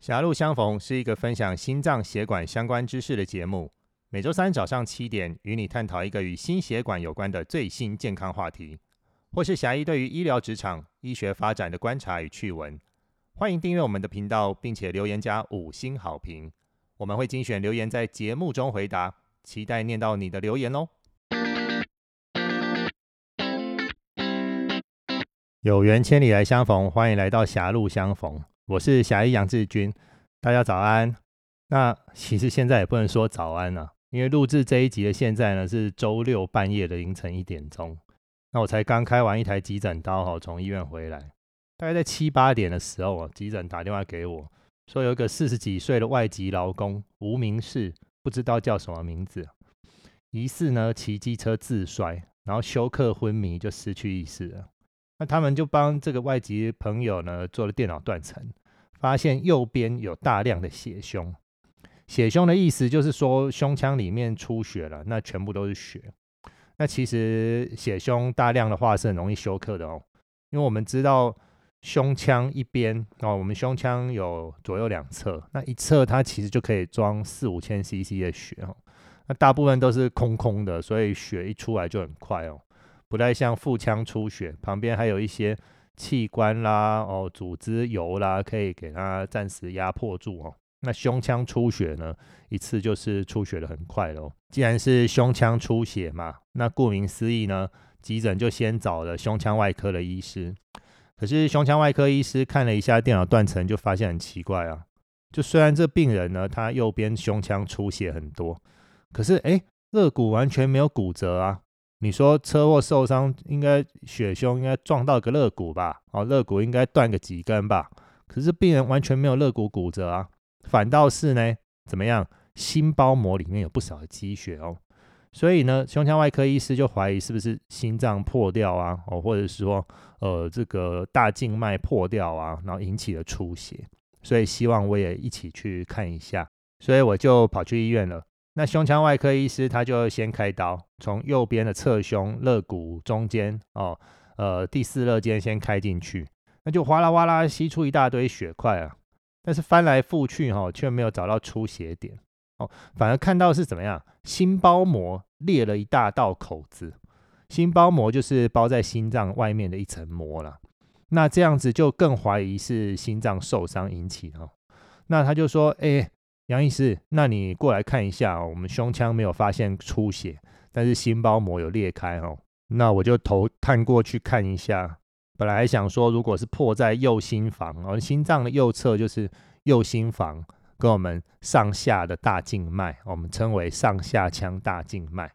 狭路相逢是一个分享心脏血管相关知识的节目，每周三早上七点与你探讨一个与心血管有关的最新健康话题，或是狭义对于医疗职场、医学发展的观察与趣闻。欢迎订阅我们的频道，并且留言加五星好评，我们会精选留言在节目中回答，期待念到你的留言哦。有缘千里来相逢，欢迎来到狭路相逢。我是侠医杨志军，大家早安。那其实现在也不能说早安了，因为录制这一集的现在呢是周六半夜的凌晨一点钟。那我才刚开完一台急诊刀哈，从医院回来，大概在七八点的时候啊，急诊打电话给我，说有一个四十几岁的外籍劳工无名氏，不知道叫什么名字，疑似呢骑机车自摔，然后休克昏迷就失去意识了。那他们就帮这个外籍朋友呢做了电脑断层。发现右边有大量的血胸，血胸的意思就是说胸腔里面出血了，那全部都是血。那其实血胸大量的话是很容易休克的哦，因为我们知道胸腔一边哦，我们胸腔有左右两侧，那一侧它其实就可以装四五千 CC 的血哦，那大部分都是空空的，所以血一出来就很快哦，不太像腹腔出血，旁边还有一些。器官啦，哦，组织油啦，可以给它暂时压迫住哦。那胸腔出血呢，一次就是出血的很快喽。既然是胸腔出血嘛，那顾名思义呢，急诊就先找了胸腔外科的医师。可是胸腔外科医师看了一下电脑断层，就发现很奇怪啊。就虽然这病人呢，他右边胸腔出血很多，可是哎，肋骨完全没有骨折啊。你说车祸受伤，应该血胸应该撞到个肋骨吧？哦，肋骨应该断个几根吧？可是病人完全没有肋骨骨折啊，反倒是呢，怎么样？心包膜里面有不少的积血哦，所以呢，胸腔外科医师就怀疑是不是心脏破掉啊？哦，或者是说，呃，这个大静脉破掉啊，然后引起了出血，所以希望我也一起去看一下，所以我就跑去医院了。那胸腔外科医师他就先开刀，从右边的侧胸肋骨中间哦，呃第四肋间先开进去，那就哗啦哗啦吸出一大堆血块啊，但是翻来覆去哈，却没有找到出血点哦，反而看到是怎么样，心包膜裂了一大道口子，心包膜就是包在心脏外面的一层膜了，那这样子就更怀疑是心脏受伤引起的，那他就说，哎。杨医师，那你过来看一下哦。我们胸腔没有发现出血，但是心包膜有裂开哦。那我就头探过去看一下。本来想说，如果是破在右心房，哦，心脏的右侧就是右心房，跟我们上下的大静脉，我们称为上下腔大静脉。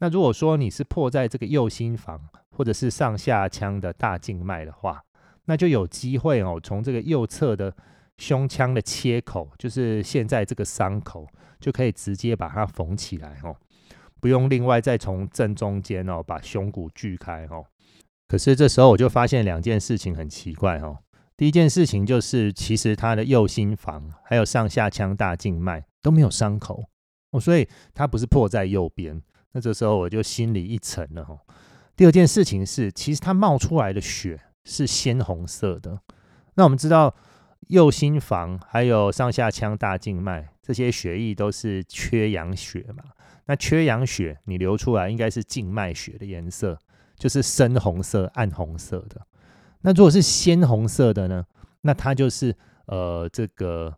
那如果说你是破在这个右心房，或者是上下腔的大静脉的话，那就有机会哦，从这个右侧的。胸腔的切口就是现在这个伤口，就可以直接把它缝起来哦，不用另外再从正中间哦把胸骨锯开哦。可是这时候我就发现两件事情很奇怪哦。第一件事情就是，其实他的右心房还有上下腔大静脉都没有伤口哦，所以它不是破在右边。那这时候我就心里一沉了哦。第二件事情是，其实它冒出来的血是鲜红色的。那我们知道。右心房还有上下腔大静脉这些血液都是缺氧血嘛？那缺氧血你流出来应该是静脉血的颜色，就是深红色、暗红色的。那如果是鲜红色的呢？那它就是呃这个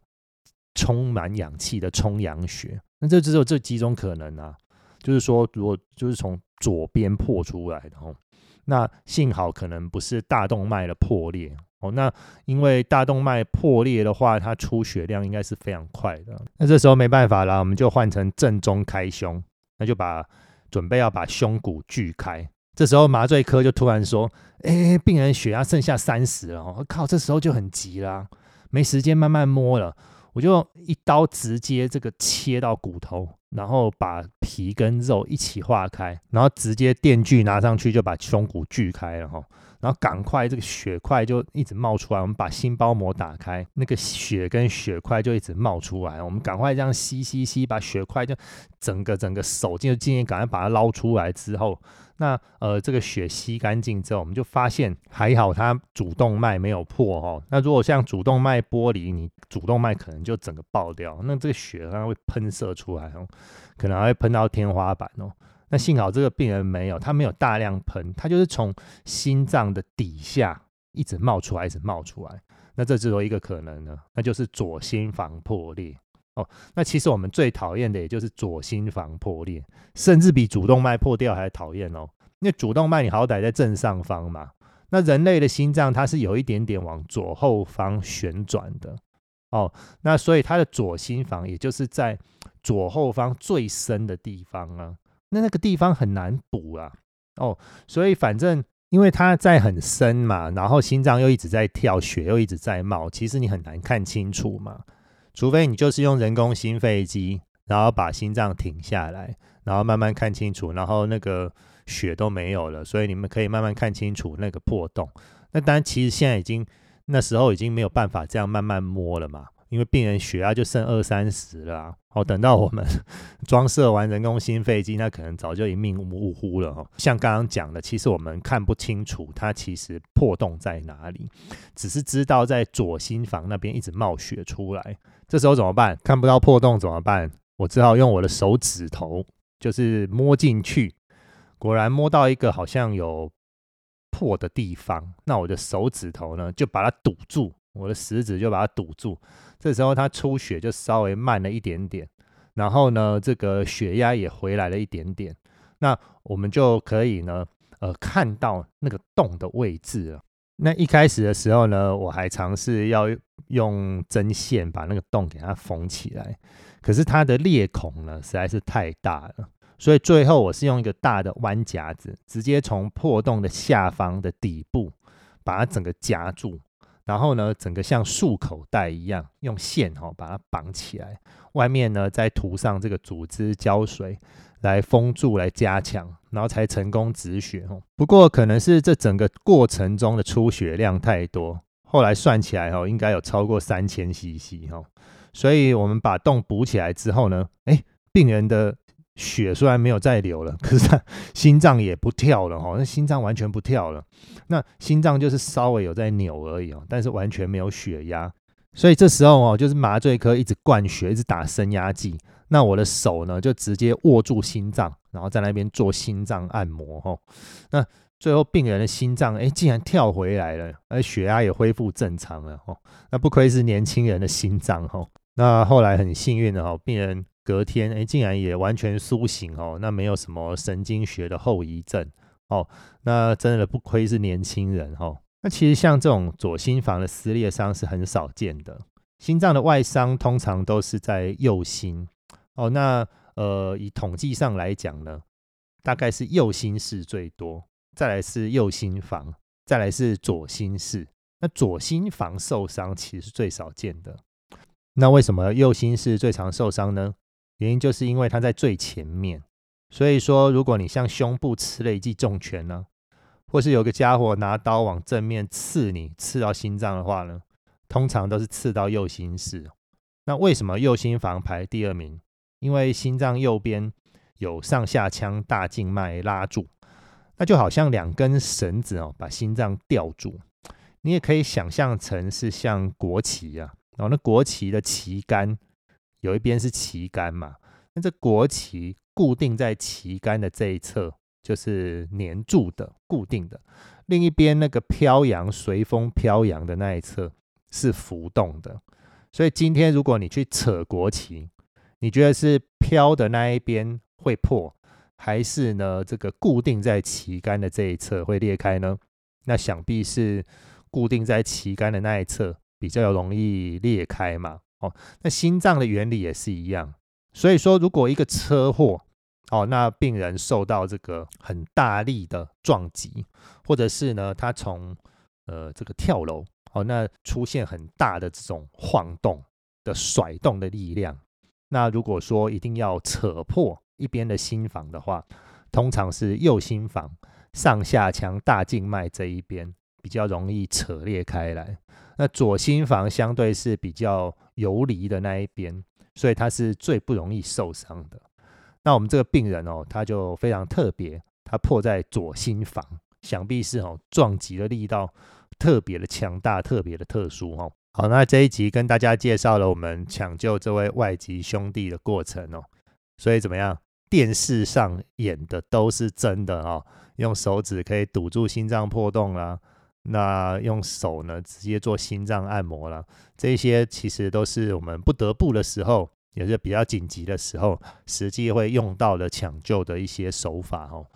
充满氧气的充氧血。那这只有这几种可能啊，就是说如果就是从左边破出来的哦，那幸好可能不是大动脉的破裂。哦，那因为大动脉破裂的话，它出血量应该是非常快的。那这时候没办法了，我们就换成正中开胸，那就把准备要把胸骨锯开。这时候麻醉科就突然说：“哎，病人血压剩下三十了。”我靠，这时候就很急了，没时间慢慢摸了，我就一刀直接这个切到骨头，然后把皮跟肉一起化开，然后直接电锯拿上去就把胸骨锯开了哈。然后赶快这个血块就一直冒出来，我们把心包膜打开，那个血跟血块就一直冒出来，我们赶快这样吸吸吸，把血块就整个整个手就尽力赶快把它捞出来之后。那呃，这个血吸干净之后，我们就发现还好，它主动脉没有破哦。那如果像主动脉剥离，你主动脉可能就整个爆掉，那这个血它会喷射出来哦，可能还会喷到天花板哦。那幸好这个病人没有，他没有大量喷，他就是从心脏的底下一直冒出来，一直冒出来。那这只有一个可能呢，那就是左心房破裂。哦，那其实我们最讨厌的也就是左心房破裂，甚至比主动脉破掉还讨厌哦。因为主动脉你好歹在正上方嘛，那人类的心脏它是有一点点往左后方旋转的哦，那所以它的左心房也就是在左后方最深的地方啊，那那个地方很难补啊。哦，所以反正因为它在很深嘛，然后心脏又一直在跳，血又一直在冒，其实你很难看清楚嘛。除非你就是用人工心肺机，然后把心脏停下来，然后慢慢看清楚，然后那个血都没有了，所以你们可以慢慢看清楚那个破洞。那当然，其实现在已经那时候已经没有办法这样慢慢摸了嘛。因为病人血压就剩二三十了，哦，等到我们 装设完人工心肺机，那可能早就一命呜呼了哦。像刚刚讲的，其实我们看不清楚它其实破洞在哪里，只是知道在左心房那边一直冒血出来。这时候怎么办？看不到破洞怎么办？我只好用我的手指头，就是摸进去，果然摸到一个好像有破的地方，那我的手指头呢就把它堵住。我的食指就把它堵住，这时候它出血就稍微慢了一点点，然后呢，这个血压也回来了一点点，那我们就可以呢，呃，看到那个洞的位置了。那一开始的时候呢，我还尝试要用针线把那个洞给它缝起来，可是它的裂孔呢实在是太大了，所以最后我是用一个大的弯夹子，直接从破洞的下方的底部把它整个夹住。然后呢，整个像束口袋一样，用线哈把它绑起来，外面呢再涂上这个组织胶水来封住，来加强，然后才成功止血哦。不过可能是这整个过程中的出血量太多，后来算起来哈，应该有超过三千 CC 哈。所以我们把洞补起来之后呢，哎，病人的。血虽然没有再流了，可是他心脏也不跳了哈，那心脏完全不跳了，那心脏就是稍微有在扭而已哦，但是完全没有血压，所以这时候哦，就是麻醉科一直灌血，一直打升压剂，那我的手呢就直接握住心脏，然后在那边做心脏按摩哈，那最后病人的心脏哎竟然跳回来了，而血压也恢复正常了哈，那不愧是年轻人的心脏哈，那后来很幸运的哈，病人。隔天，哎，竟然也完全苏醒哦，那没有什么神经学的后遗症哦，那真的不亏是年轻人哦。那其实像这种左心房的撕裂伤是很少见的，心脏的外伤通常都是在右心哦。那呃，以统计上来讲呢，大概是右心室最多，再来是右心房，再来是左心室。那左心房受伤其实是最少见的。那为什么右心室最常受伤呢？原因就是因为它在最前面，所以说如果你向胸部刺了一记重拳呢，或是有个家伙拿刀往正面刺你，刺到心脏的话呢，通常都是刺到右心室。那为什么右心房排第二名？因为心脏右边有上下腔大静脉拉住，那就好像两根绳子哦，把心脏吊住。你也可以想象成是像国旗啊，然后那国旗的旗杆。有一边是旗杆嘛，那这国旗固定在旗杆的这一侧，就是粘住的、固定的；另一边那个飘扬、随风飘扬的那一侧是浮动的。所以今天如果你去扯国旗，你觉得是飘的那一边会破，还是呢这个固定在旗杆的这一侧会裂开呢？那想必是固定在旗杆的那一侧比较容易裂开嘛。哦，那心脏的原理也是一样，所以说如果一个车祸，哦，那病人受到这个很大力的撞击，或者是呢他从呃这个跳楼，哦，那出现很大的这种晃动的甩动的力量，那如果说一定要扯破一边的心房的话，通常是右心房上下腔大静脉这一边比较容易扯裂开来。那左心房相对是比较游离的那一边，所以它是最不容易受伤的。那我们这个病人哦，他就非常特别，他破在左心房，想必是哦撞击的力道特别的强大，特别的特殊哦。好，那这一集跟大家介绍了我们抢救这位外籍兄弟的过程哦。所以怎么样？电视上演的都是真的哦，用手指可以堵住心脏破洞啦，那用手呢直接做心脏按摩啦，这些其实都是我们不得不的时候，也是比较紧急的时候，实际会用到的抢救的一些手法哦。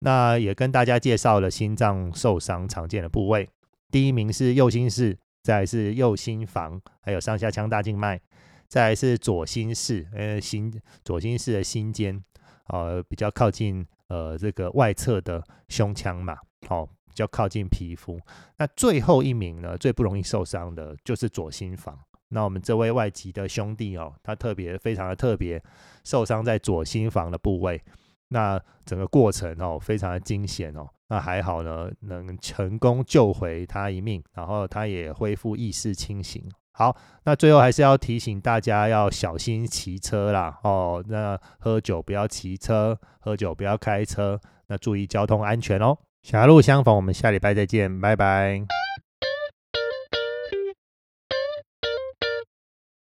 那也跟大家介绍了心脏受伤常见的部位，第一名是右心室，再是右心房，还有上下腔大静脉，再是左心室，呃心左心室的心尖。呃，比较靠近呃这个外侧的胸腔嘛，好，较靠近皮肤。那最后一名呢，最不容易受伤的就是左心房。那我们这位外籍的兄弟哦，他特别非常的特别，受伤在左心房的部位。那整个过程哦，非常的惊险哦。那还好呢，能成功救回他一命，然后他也恢复意识清醒。好，那最后还是要提醒大家要小心骑车啦哦。那喝酒不要骑车，喝酒不要开车，那注意交通安全哦。狭路相逢，我们下礼拜再见，拜拜。